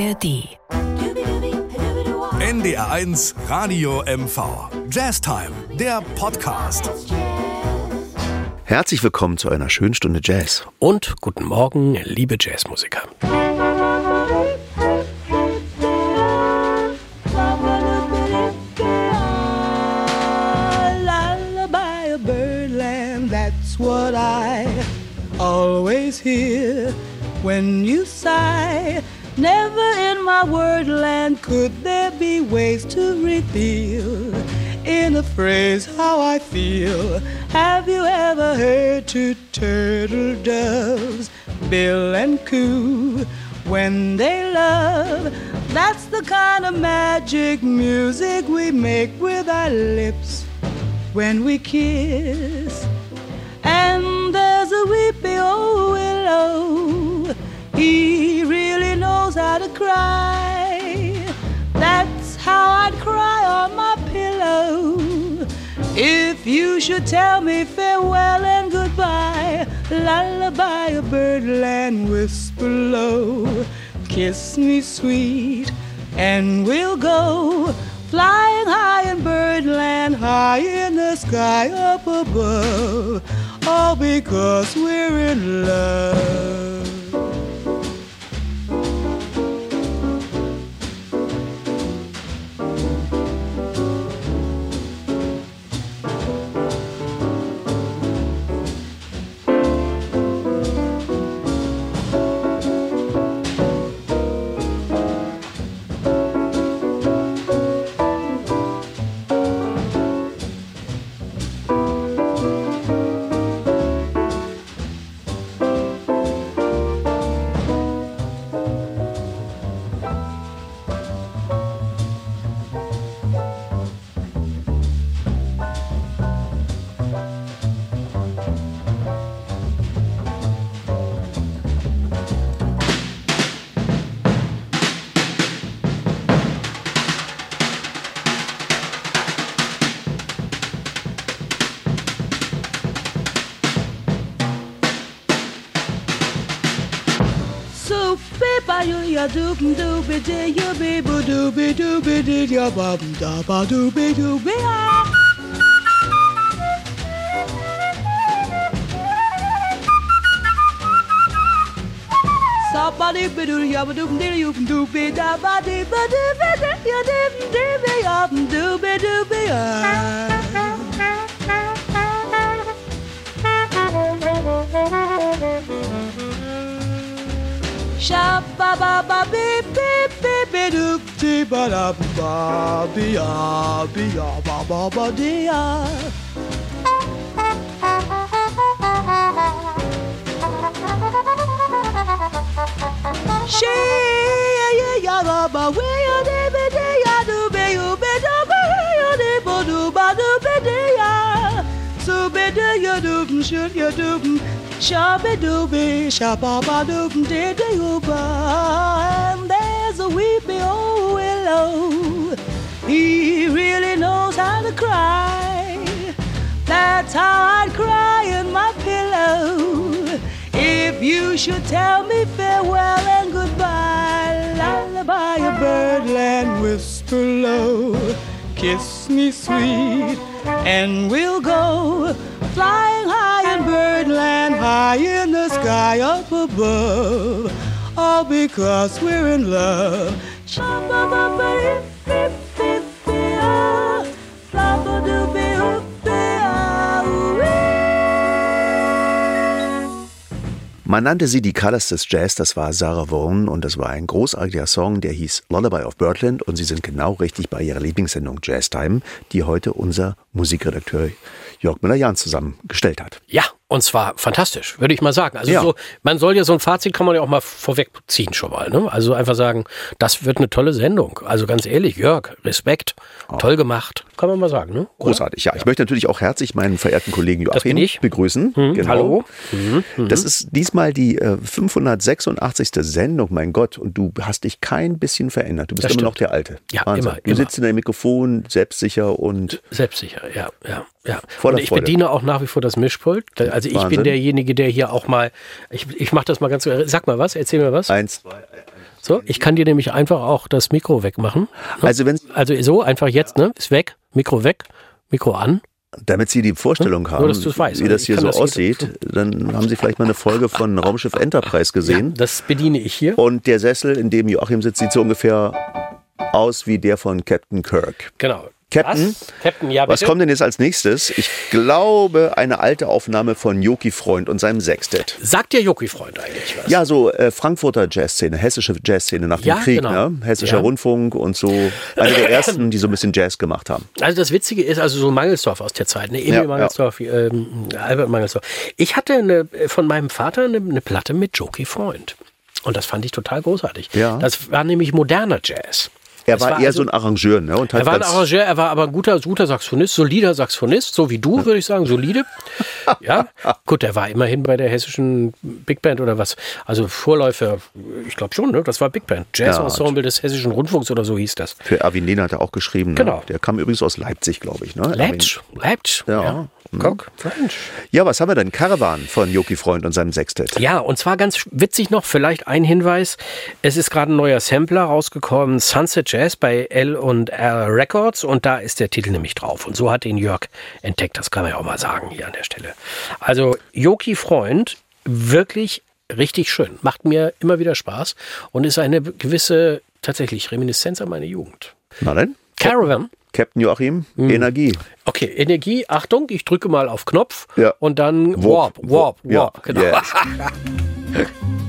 ARD. NDR1 Radio MV. Jazz Time, der Podcast. Herzlich willkommen zu einer schönen Stunde Jazz. Und guten Morgen, liebe Jazzmusiker. Lullaby of birdland, that's what I always hear when you sigh. Never in my wordland could there be ways to reveal in a phrase how I feel. Have you ever heard two turtle doves, bill and coo, when they love? That's the kind of magic music we make with our lips when we kiss. And there's a weepy old willow, he really knows how to cry. That's how I'd cry on my pillow. If you should tell me farewell and goodbye, lullaby a birdland whisper low, kiss me sweet, and we'll go flying high in birdland, high in the sky up above, all because we're in love. Ya doop dooby dee ya be boo dooby dooby dee ya bum da ba dooby dooby ah. Somebody be doo ya ba doop dee you dooby da ba dee ba dee ba dee ya dee dee be ya dooby dooby ah. Shabba ba ba beep beep beep beep doop dee ba da ba be ya be ya ba ba ba dee ya. She ya ya ya ba ba we ya de be de ya do be you be do be ya de bo do ba do be de ya. So be de ya do shoot ya do shabby dooby shabba ba doob de uba and there's a weepy old willow. He really knows how to cry. That's how I'd cry in my pillow. If you should tell me farewell and goodbye, lullaby a birdland whisper low, kiss me sweet, and we'll go flying in birdland, high in the sky up above, all because we're in love. Man nannte sie die Colors des Jazz, das war Sarah Vaughan und das war ein großartiger Song, der hieß Lullaby of Birdland und Sie sind genau richtig bei Ihrer Lieblingssendung Jazz Time, die heute unser Musikredakteur Jörg Müller-Jahn zusammengestellt hat. Ja, und zwar fantastisch, würde ich mal sagen. Also Ja. so, man soll ja so ein Fazit kann man ja auch mal vorwegziehen schon mal. Ne? Also einfach sagen, das wird eine tolle Sendung. Also ganz ehrlich, Jörg, Respekt, toll gemacht, kann man mal sagen. Ne? Großartig, ja. Ich möchte natürlich auch herzlich meinen verehrten Kollegen Joachim begrüßen. Genau. hallo. Das ist diesmal die äh, 586. Sendung, mein Gott. Und du hast dich kein bisschen verändert. Du bist Das immer noch stimmt. der Alte. Ja, Wahnsinn. immer, Du immer. sitzt in deinem Mikrofon, selbstsicher und Selbstsicher, ja, ja, Ja, Voller und ich Freude. bediene auch nach wie vor das Mischpult. Da- Also ich Wahnsinn. bin derjenige, der hier auch mal, ich, ich mache das mal ganz, sag mal was, erzähl mir was. Eins. So, ich kann dir nämlich einfach auch das Mikro wegmachen. ne? Also wenn Also so, einfach jetzt, ne, ist weg, Mikro weg, Mikro an. damit Sie die Vorstellung Nur, haben, du's weißt. wie das hier so das hier- aussieht, dann haben Sie vielleicht mal eine Folge von Raumschiff Enterprise gesehen. Das bediene ich hier. Und der Sessel, in dem Joachim sitzt, sieht so ungefähr aus wie der von Captain Kirk. Genau. Captain? Was? Captain, ja, Was kommt denn jetzt als nächstes? Ich glaube, eine alte Aufnahme von Joki Freund und seinem Sextett. Sagt dir Joki-Freund eigentlich was? Ja, so äh, Frankfurter Jazzszene, hessische Jazzszene nach dem Ja, Krieg, genau. ne? Hessischer Ja. Rundfunk und so. Eine der ersten, die so ein bisschen Jazz gemacht haben. Also das Witzige ist, also so Mangelsdorf aus der Zeit, ne? Emil Mangelsdorf, Ähm, Albert Mangelsdorf. Ich hatte eine, von meinem Vater eine, eine Platte mit Joki Freund. Und das fand ich total großartig. Ja. Das war nämlich moderner Jazz. Er Das war, eher also- so ein Arrangeur, ne? Er war ein Arrangeur, er war aber ein guter, guter Saxophonist, solider Saxophonist, so wie du, würde ich sagen, solide. Ja, gut, er war immerhin bei der hessischen Big Band oder was. Also Vorläufer, ich glaube schon, ne? das war Big Band. Jazz-Ensemble des hessischen Rundfunks oder so hieß das. Für Erwin Lehner hat er auch geschrieben. Ne? Genau. Der kam übrigens aus Leipzig, glaube ich. Ne? Leipzig, Leipzig. Ja. Guck, French. Ja, was haben wir denn? Caravan von Joki Freund und seinem Sextett. Ja, und zwar ganz witzig noch, vielleicht ein Hinweis. Es ist gerade ein neuer Sampler rausgekommen, Sunset Jazz bei L und R Records und da ist der Titel nämlich drauf. Und so hat ihn Jörg entdeckt, das kann man ja auch mal sagen hier an der Stelle. Also Joki Freund, wirklich richtig schön. Macht mir immer wieder Spaß und ist eine gewisse, tatsächlich Reminiszenz an meine Jugend. Na denn? Caravan. Captain Joachim, Hm. Energie. Okay, Energie, Achtung, ich drücke mal auf Knopf Ja. und dann Warp, Warp, Warp, Ja, Warp, genau. yes.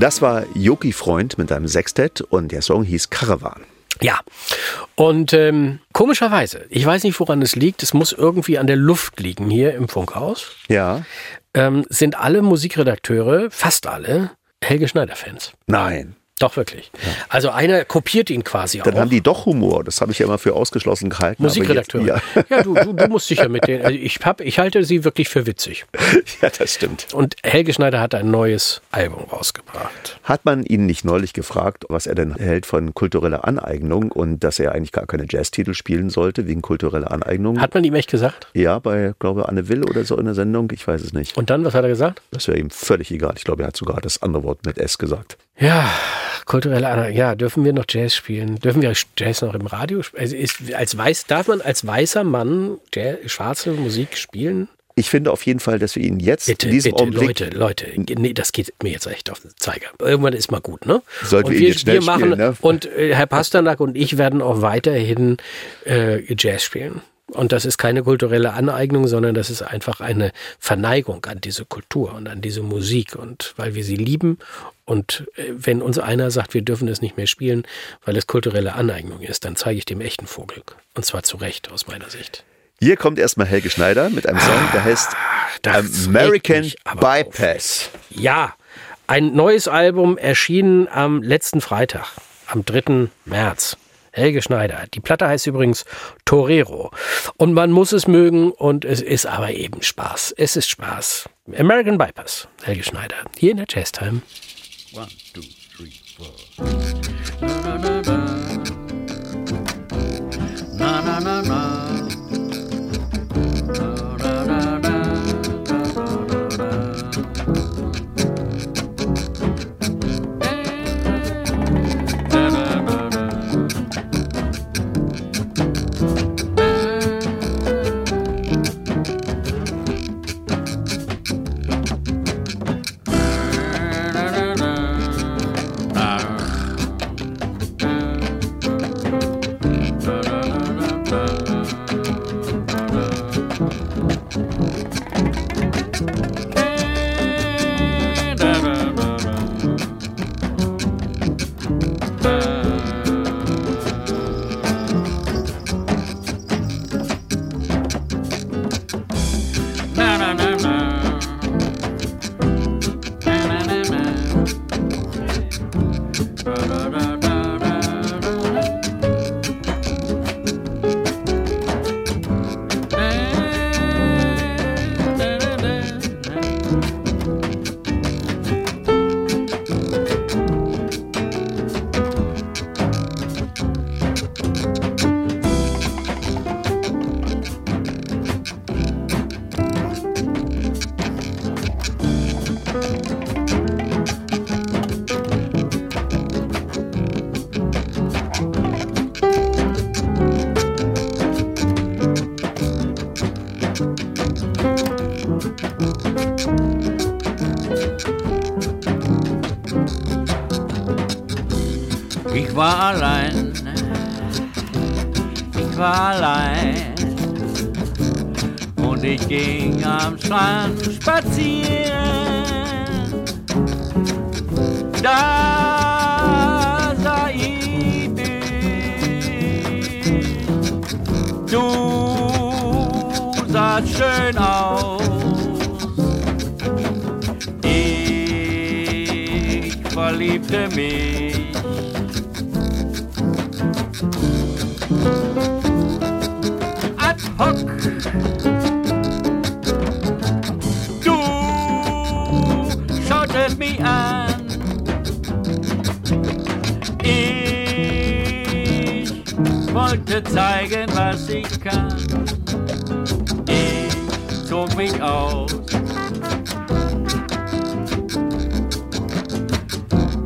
Das war Yoki Freund mit einem Sextett und der Song hieß Caravan. Ja, und ähm, komischerweise, ich weiß nicht, woran es liegt, es muss irgendwie an der Luft liegen hier im Funkhaus. Ja. Ähm, sind alle Musikredakteure, fast alle, Helge Schneider-Fans. Nein. Doch, wirklich. Ja. Also einer kopiert ihn quasi Dann auch. Dann haben die doch Humor. Das habe ich ja immer für ausgeschlossen gehalten. Musikredakteur. Ja, ja du, du, du, musst sicher mit denen. Also ich, hab, ich halte sie wirklich für witzig. ja, das stimmt. Und Helge Schneider hat ein neues Album rausgebracht. Hat man ihn nicht neulich gefragt, was er denn hält von kultureller Aneignung und dass er eigentlich gar keine Jazztitel spielen sollte wegen kultureller Aneignung? Hat man ihm echt gesagt? Ja, bei, glaube Anne Will oder so in der Sendung. Ich weiß es nicht. Und dann, was hat er gesagt? Das wäre ihm völlig egal. Ich glaube, er hat sogar das andere Wort mit S gesagt. Ja, kulturelle Anerkennung. Ja, dürfen wir noch Jazz spielen? Dürfen wir Jazz noch im Radio spielen? Also ist, als weiß, darf man als weißer Mann Jazz, schwarze Musik spielen? Ich finde auf jeden Fall, dass wir ihn jetzt bitte, in diesem bitte, Augenblick... Leute, Leute, nee, das geht mir jetzt echt auf den Zeiger. Irgendwann ist mal gut, ne? Sollten wir, ihn jetzt schnell wir machen, spielen, ne? Und äh, Herr Pasternak und ich werden auch weiterhin äh, Jazz spielen. Und das ist keine kulturelle Aneignung, sondern das ist einfach eine Verneigung an diese Kultur und an diese Musik und weil wir sie lieben. Und äh, wenn uns einer sagt, wir dürfen es nicht mehr spielen, weil es kulturelle Aneignung ist, dann zeige ich dem echten Vogel. Und zwar zu Recht aus meiner Sicht. Hier kommt erstmal Helge Schneider mit einem Song, der heißt Das American aber auf. Bypass. Ja, ein neues Album erschienen am letzten Freitag, am 3. März. Helge Schneider. Die Platte heißt übrigens Torero. Und man muss es mögen und es ist aber eben Spaß. Es ist Spaß. American Bypass. Helge Schneider. Hier in der Jazz Time. One, two, three, four. Na na na na. Na na na na. Na, Ich war allein, ich war allein und ich ging am Strand spazieren. Da sah ich dich, du sahst schön aus. Ich verliebte mich. Du schautest mich an. Ich wollte zeigen, was ich kann. Ich zog mich aus.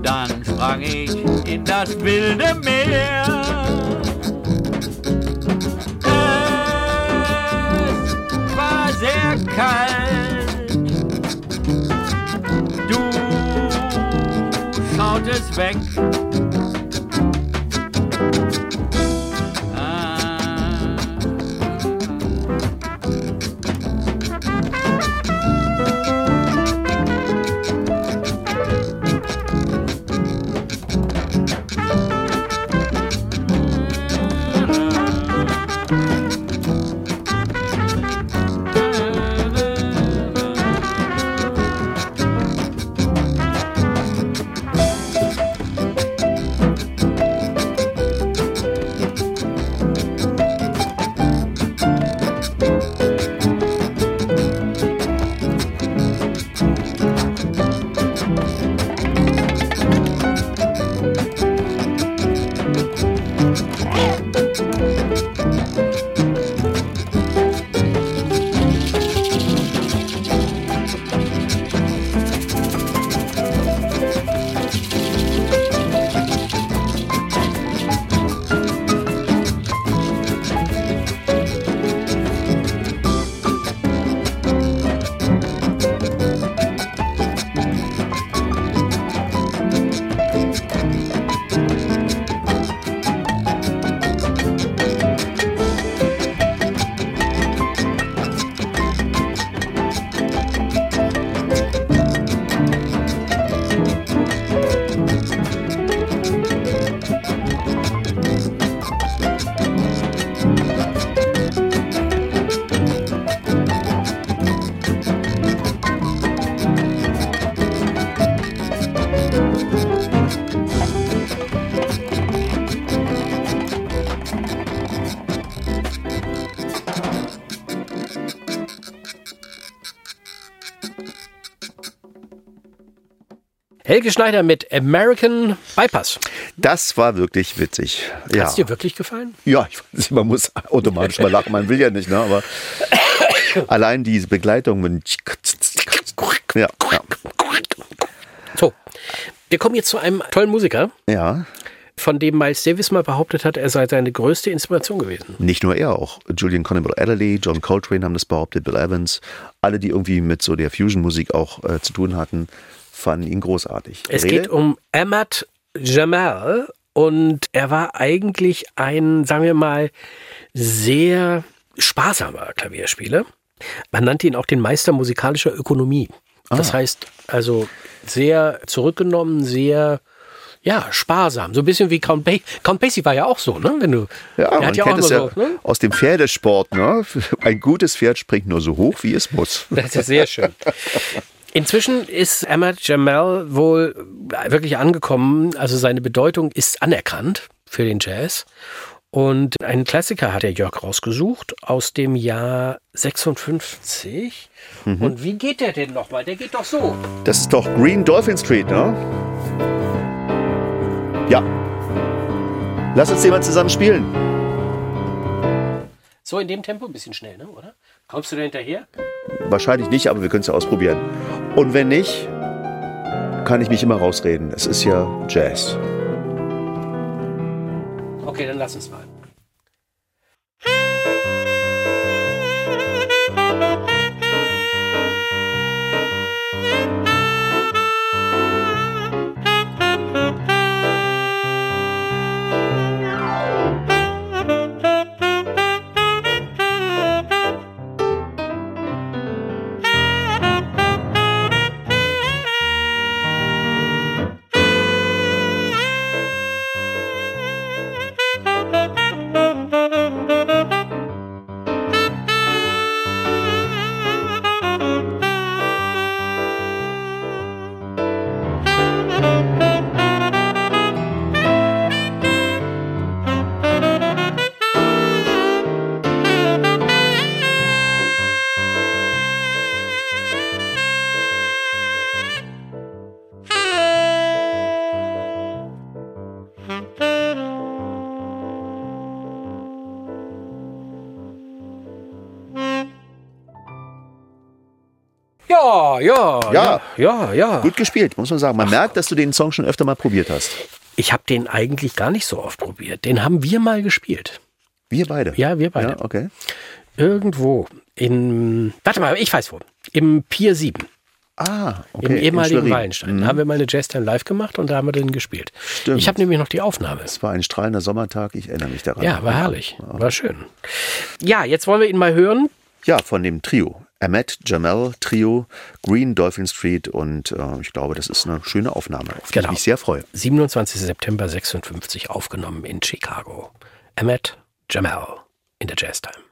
Dann sprang ich in das wilde Meer. Schautest Helge Schneider mit American Bypass. Das war wirklich witzig. Ja, Hat es dir wirklich gefallen? ja ich man muss automatisch mal lachen, man will ja nicht, ne? aber allein diese Begleitung mit ja, ja, So, wir kommen jetzt zu einem tollen Musiker, ja, von dem Miles Davis mal behauptet hat, er sei seine größte Inspiration gewesen. nicht nur er, auch Julian Cannibal Adderley, John Coltrane haben das behauptet, Bill Evans, alle, die irgendwie mit so der Fusion-Musik auch äh, zu tun hatten, fanden ihn großartig. Es Rede? geht um Ahmad Jamal und er war eigentlich ein, sagen wir mal, sehr sparsamer Klavierspieler. Man nannte ihn auch den Meister musikalischer Ökonomie. Das Ah. heißt also sehr zurückgenommen, sehr ja, sparsam. So ein bisschen wie Count Basie. Count Basie war ja auch so, ne? Wenn du, Ja, man hat ja auch kennt immer es ja so, ne? aus dem Pferdesport. Ne? Ein gutes Pferd springt nur so hoch, wie es muss. Das ist sehr schön. Inzwischen ist Ahmad Jamal wohl wirklich angekommen. Also seine Bedeutung ist anerkannt für den Jazz. Und einen Klassiker hat der Jörg rausgesucht aus dem Jahr 56. Und wie geht der denn nochmal? Der geht doch so. Das ist doch Green Dolphin Street, ne? Ja. Lass uns den mal zusammen spielen. So in dem Tempo, ein bisschen schnell, ne? oder? Kommst du da hinterher? Wahrscheinlich nicht, aber wir können es ja ausprobieren. Und wenn nicht, kann ich mich immer rausreden. Es ist ja Jazz. Okay, dann lass uns mal. Ja, ja, Ja. ja. Gut gespielt, muss man sagen. Man merkt, dass du den Song schon öfter mal probiert hast. Ich habe den eigentlich gar nicht so oft probiert. Den haben wir mal gespielt. Wir beide. Ja, wir beide. Ja, okay. Irgendwo in, warte mal, ich weiß wo, im Pier 7, Ah, okay. im ehemaligen Schwerin. Wallenstein. Mhm. Da haben wir mal eine Jazztime live gemacht und da haben wir den gespielt. Stimmt. Ich habe nämlich noch die Aufnahme. Es war ein strahlender Sommertag, ich erinnere mich daran. Ja, war herrlich. War schön. Ja, jetzt wollen wir ihn mal hören. Ja, von dem Trio. Ahmed Jamel Trio, Green Dolphin Street und äh, ich glaube, das ist eine schöne Aufnahme, auf die Genau. ich mich sehr freue. 27. September 56 aufgenommen in Chicago. Ahmed Jamal in der Jazztime.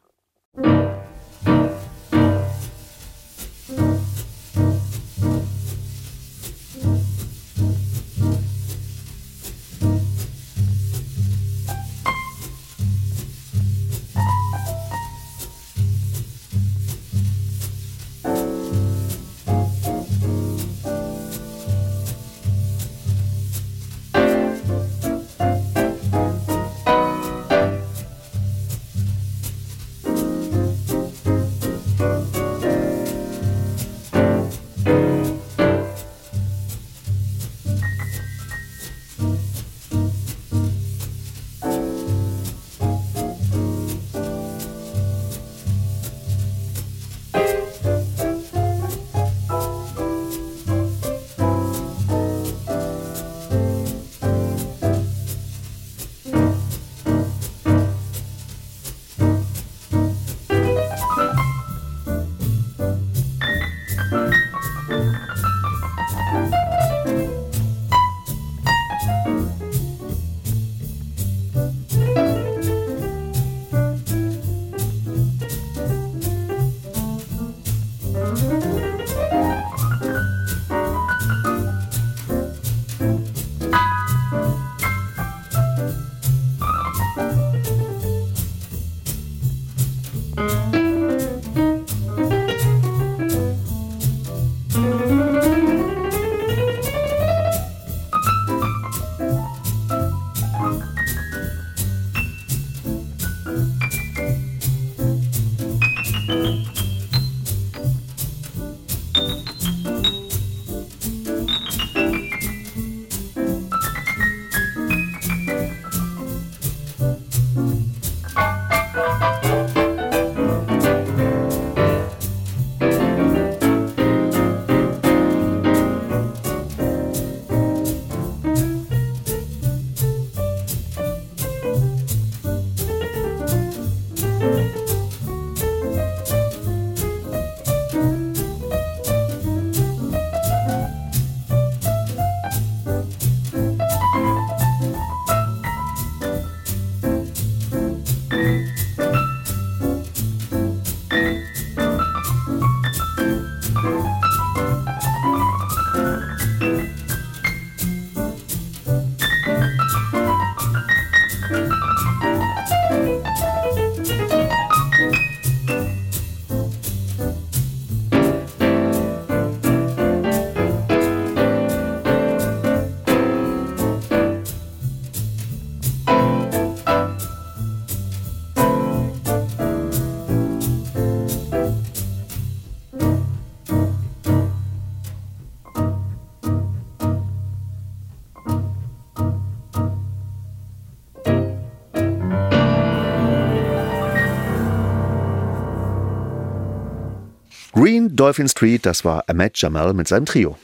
Dolphin Street, das war Ahmed Jamal mit seinem Trio.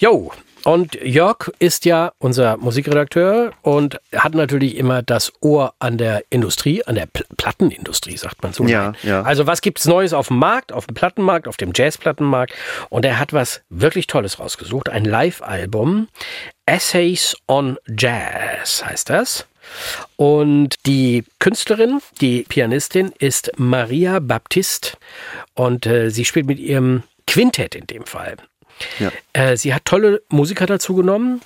Jo, und Jörg ist ja unser Musikredakteur und hat natürlich immer das Ohr an der Industrie, an der Pl Plattenindustrie, sagt man so. Ja, ja. Also was gibt's Neues auf dem Markt, auf dem Plattenmarkt, auf dem Jazzplattenmarkt? Und er hat was wirklich Tolles rausgesucht, ein Live-Album, Essays on Jazz heißt das. Und die Künstlerin, die Pianistin ist Maria Baptiste und äh, sie spielt mit ihrem Quintett in dem Fall. Ja. Äh, sie hat tolle Musiker dazu genommen.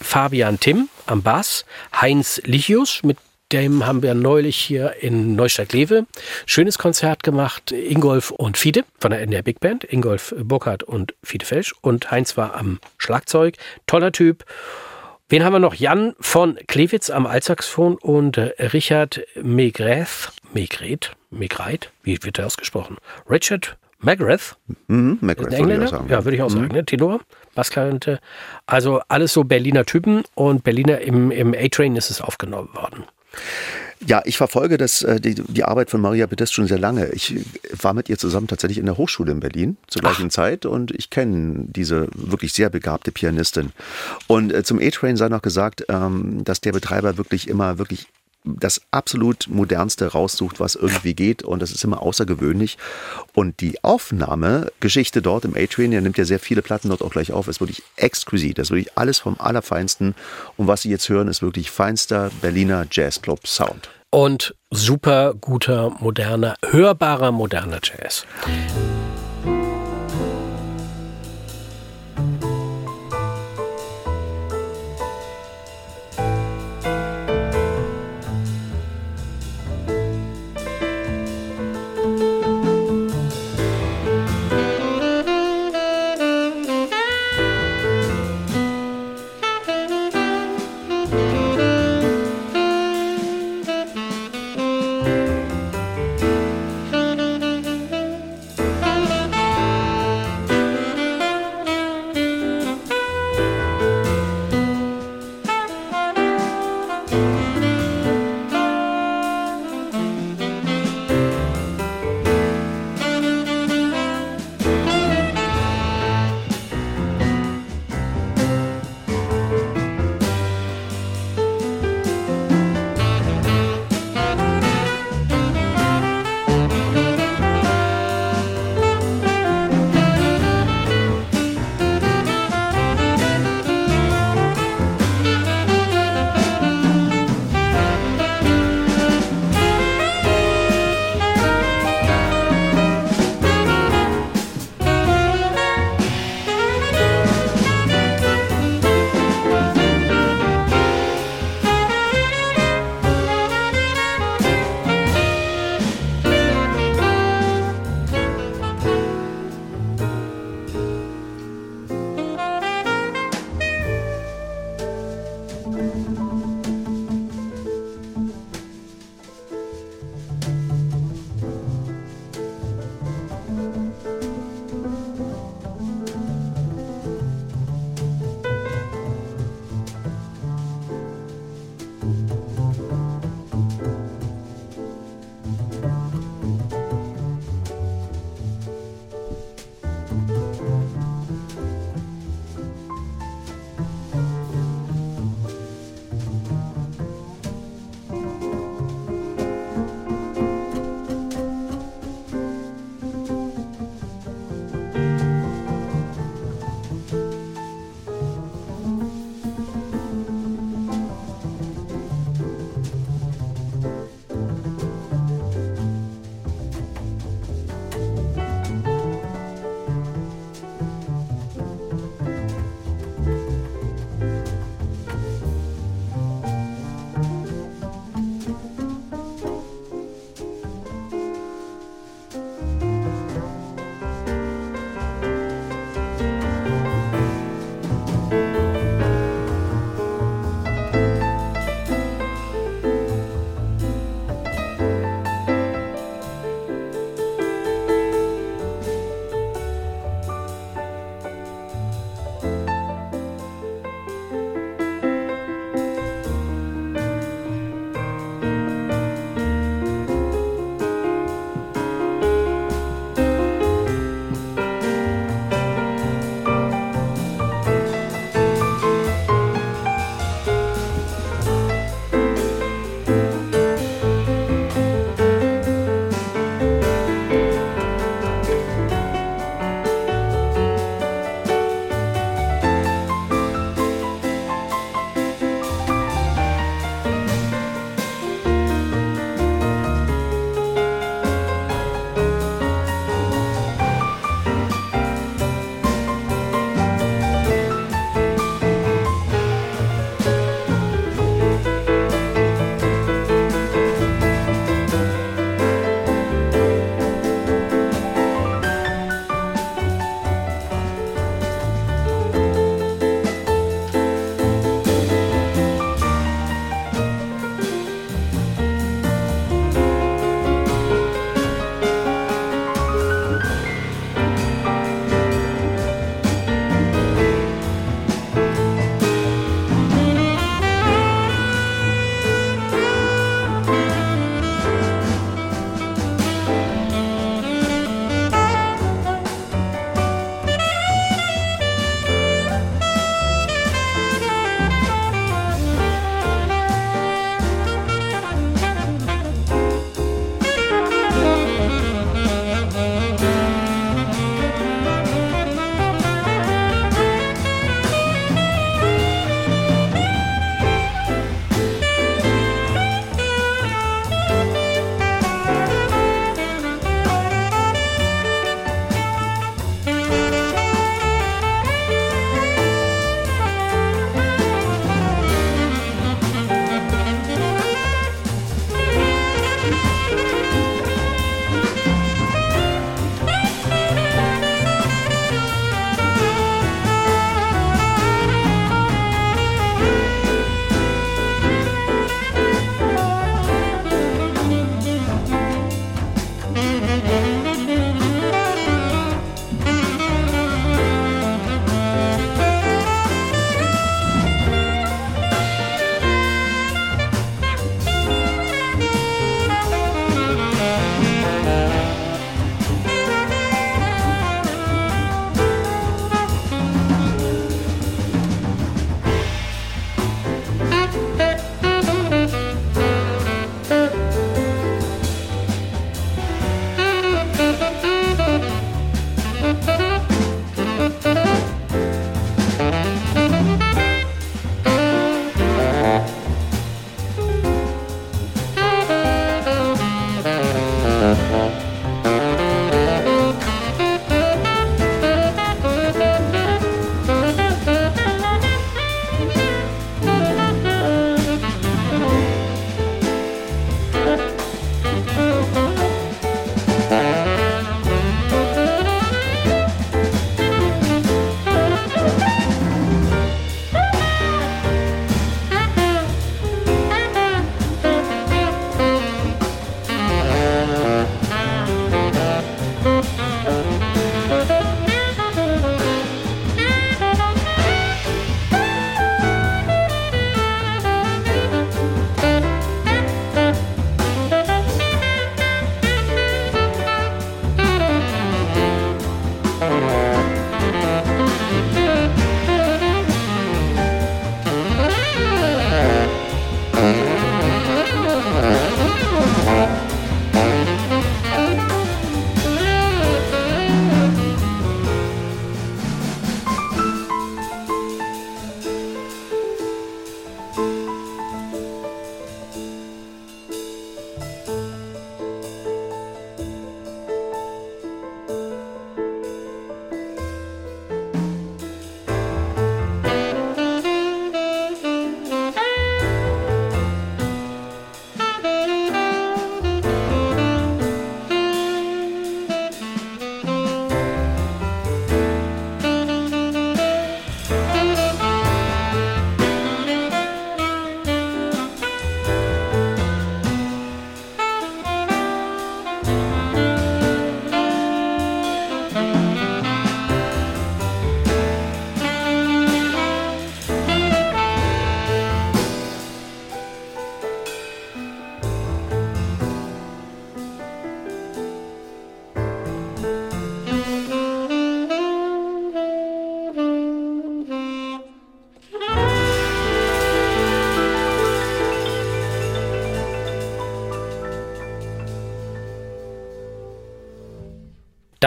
Fabian Timm am Bass, Heinz Lichius, mit dem haben wir neulich hier in Neustadt-Lewe schönes Konzert gemacht. Ingolf und Fiete von der NDR Big Band. Ingolf Burkhardt und Fiete Felsch. Und Heinz war am Schlagzeug. Toller Typ. Wen haben wir noch? Jan von Klewitz am Altsaxophon und äh, Richard Megreth. Megret? Megreit? Wie wird der ausgesprochen? Richard Megreth Mhm, ein würde ich auch sagen. Ja, würde ich auch sagen. Ne? Tenor, Bassklarinette. Also alles so Berliner Typen und Berliner im, im A-Train ist es aufgenommen worden. Ja, ich verfolge das, äh, die, die Arbeit von Maria Bedest schon sehr lange. Ich war mit ihr zusammen tatsächlich in der Hochschule in Berlin zur gleichen Zeit und ich kenne diese wirklich sehr begabte Pianistin. Und äh, zum A-Train sei noch gesagt, ähm, dass der Betreiber wirklich immer wirklich das absolut modernste raussucht, was irgendwie geht und das ist immer außergewöhnlich. Und die Aufnahmegeschichte dort im A-Train, der nimmt ja sehr viele Platten dort auch gleich auf, ist wirklich exquisit. Das ist wirklich alles vom Allerfeinsten. Und was Sie jetzt hören, ist wirklich feinster Berliner Jazzclub Sound. Und super guter, moderner, hörbarer, moderner Jazz.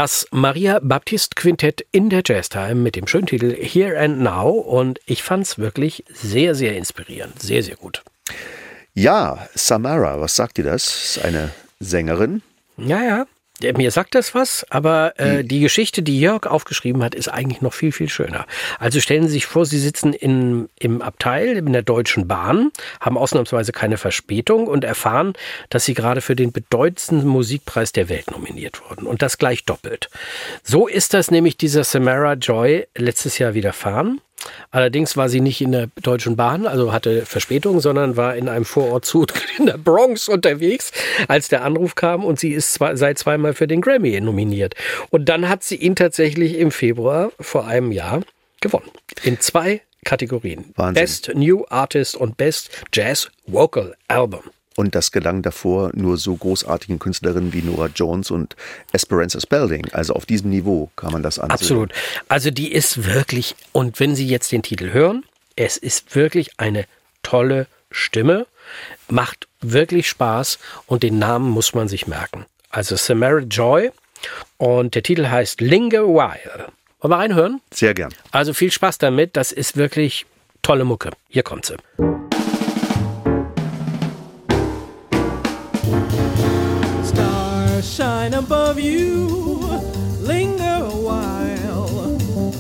Das Maria Baptist Quintett in der Jazztime mit dem schönen Titel Here and Now und ich fand es wirklich sehr, sehr inspirierend. Sehr, sehr gut. Ja, Samara, was sagt dir das? Ist eine Sängerin. Ja, ja. Mir sagt das was, aber äh, die Geschichte, die Jörg aufgeschrieben hat, ist eigentlich noch viel, viel schöner. Also stellen Sie sich vor, Sie sitzen in, im Abteil in der Deutschen Bahn, haben ausnahmsweise keine Verspätung und erfahren, dass Sie gerade für den bedeutendsten Musikpreis der Welt nominiert wurden. Und das gleich doppelt. So ist das nämlich dieser Samara Joy letztes Jahr widerfahren. Allerdings war sie nicht in der Deutschen Bahn, also hatte Verspätung, sondern war in einem Vorortzug in der Bronx unterwegs, als der Anruf kam und sie ist zwei, seit zweimal für den Grammy nominiert. Und dann hat sie ihn tatsächlich im Februar vor einem Jahr gewonnen. In zwei Kategorien. Wahnsinn. Best New Artist und Best Jazz Vocal Album. Und das gelang davor nur so großartigen Künstlerinnen wie Nora Jones und Esperanza Spalding. Also auf diesem Niveau kann man das ansehen. Absolut. Also die ist wirklich, und wenn Sie jetzt den Titel hören, es ist wirklich eine tolle Stimme, macht wirklich Spaß und den Namen muss man sich merken. Also Samara Joy und der Titel heißt Linger While. Wollen wir reinhören? Sehr gern. Also viel Spaß damit, das ist wirklich tolle Mucke. Hier kommt sie. You, linger a while.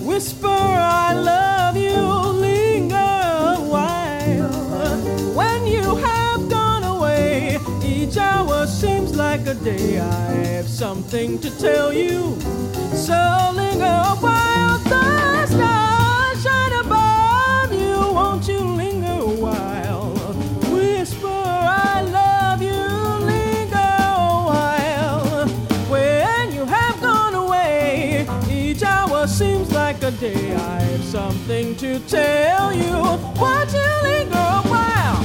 Whisper, I love you, linger a while. When you have gone away, each hour seems like a day. I have something to tell you, so linger a while. The tell you. Won't you linger a while?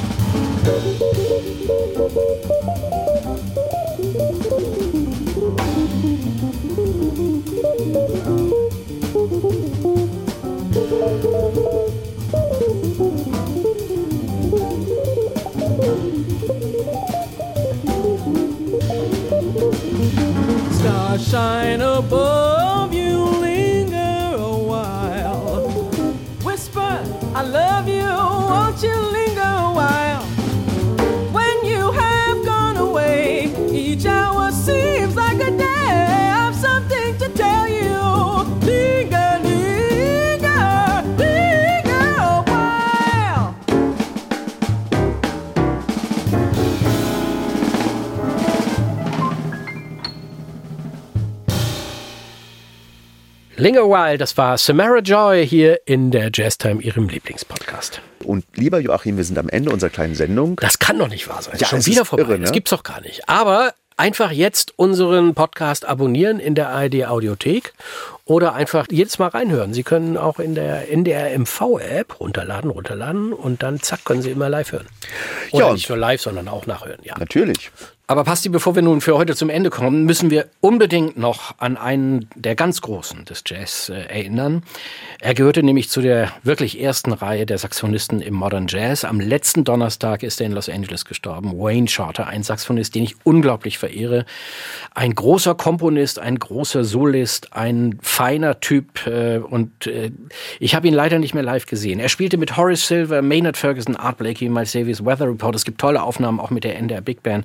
Stars shine above Linger While, das war Samara Joy hier in der Jazztime, Ihrem Lieblingspodcast. Und lieber Joachim, wir sind am Ende unserer kleinen Sendung. Das kann doch nicht wahr sein. Ja, Schon wieder vorbei. irre, ne? Das gibt's doch gar nicht. Aber einfach jetzt unseren Podcast abonnieren in der ARD Audiothek oder einfach jedes Mal reinhören. Sie können auch in der NDR MV App runterladen, runterladen und dann zack können Sie immer live hören. Oder Ja, nicht nur live, sondern auch nachhören. Ja. Natürlich. Aber Basti, bevor wir nun für heute zum Ende kommen, müssen wir unbedingt noch an einen der ganz Großen des Jazz äh, erinnern. Er gehörte nämlich zu der wirklich ersten Reihe der Saxophonisten im Modern Jazz. Am letzten Donnerstag ist er in Los Angeles gestorben. Wayne Shorter, ein Saxophonist, den ich unglaublich verehre. Ein großer Komponist, ein großer Solist, ein feiner Typ. Äh, und äh, ich habe ihn leider nicht mehr live gesehen. Er spielte mit Horace Silver, Maynard Ferguson, Art Blakey, Miles Davis, Weather Report. Es gibt tolle Aufnahmen auch mit der NDR Big Band.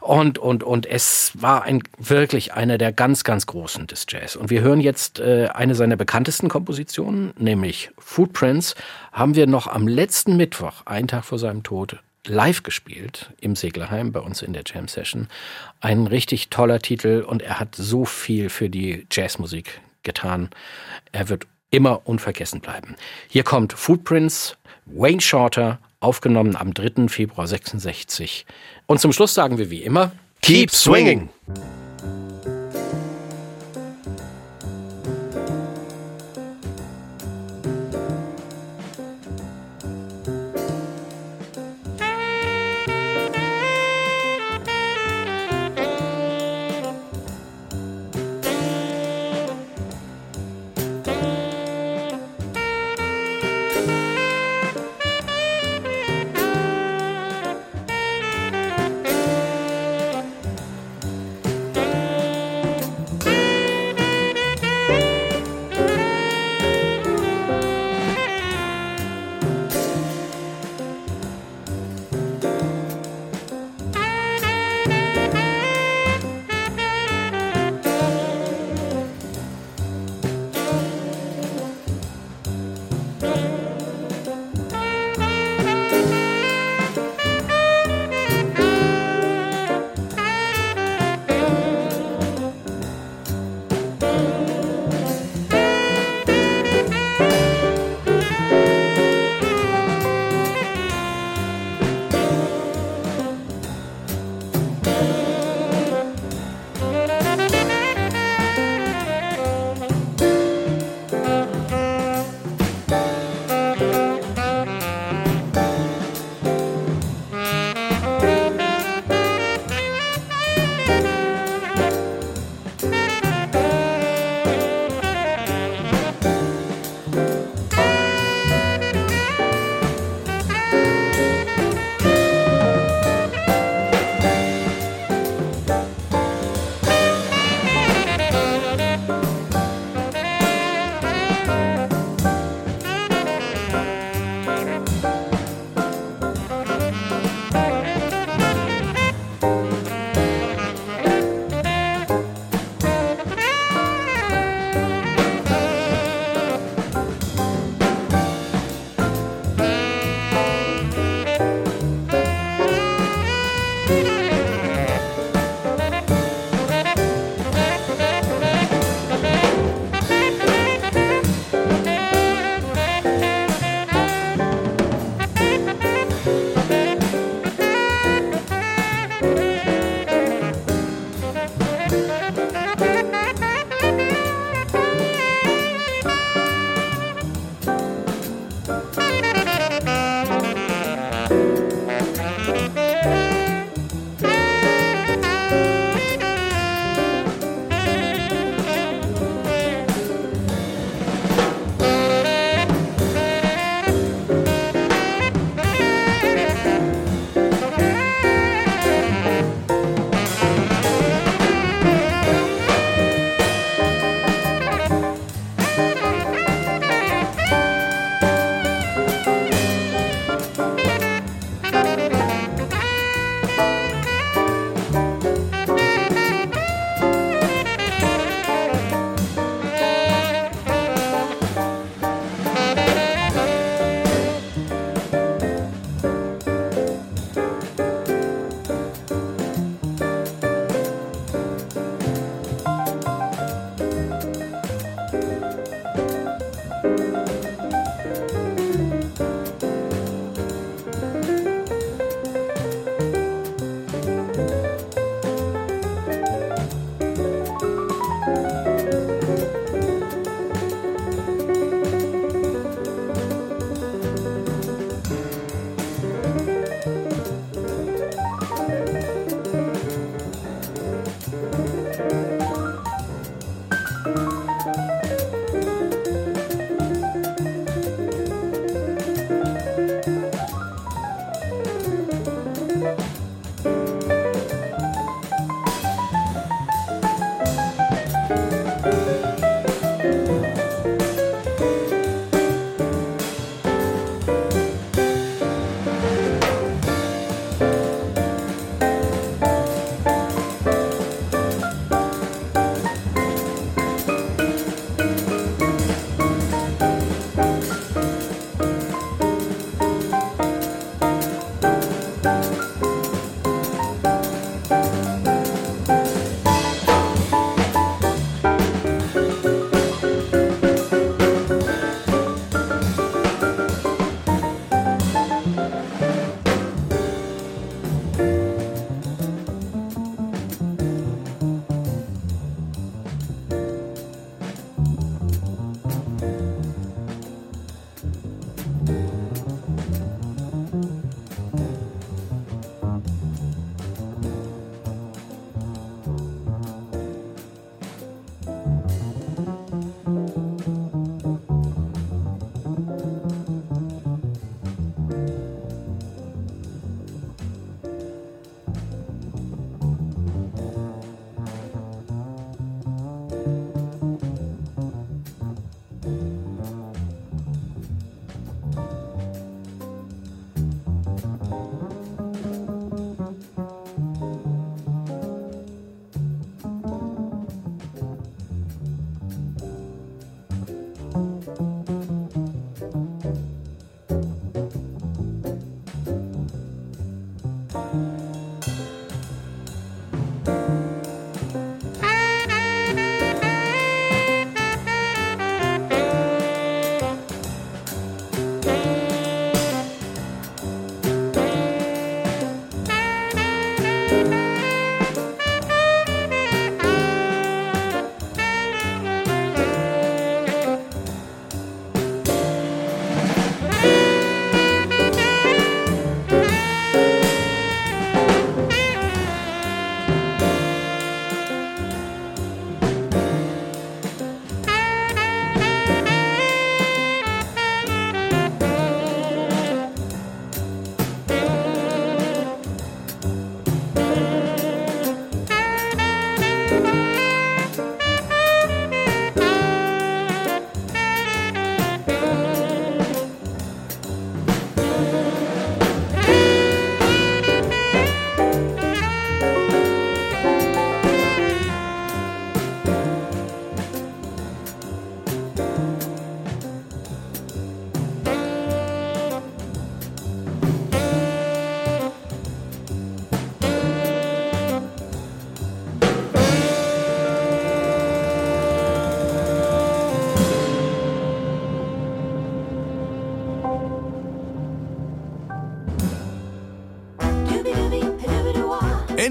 Und, und, und es war ein, wirklich einer der ganz, ganz Großen des Jazz. Und wir hören jetzt äh, eine seiner bekanntesten Kompositionen, nämlich Footprints, haben wir noch am letzten Mittwoch, einen Tag vor seinem Tod, live gespielt im Seglerheim bei uns in der Jam Session. Ein richtig toller Titel und er hat so viel für die Jazzmusik getan. Er wird immer unvergessen bleiben. Hier kommt Footprints, Wayne Shorter, aufgenommen am 3. Februar 66. Und zum Schluss sagen wir wie immer, Keep swinging. Thank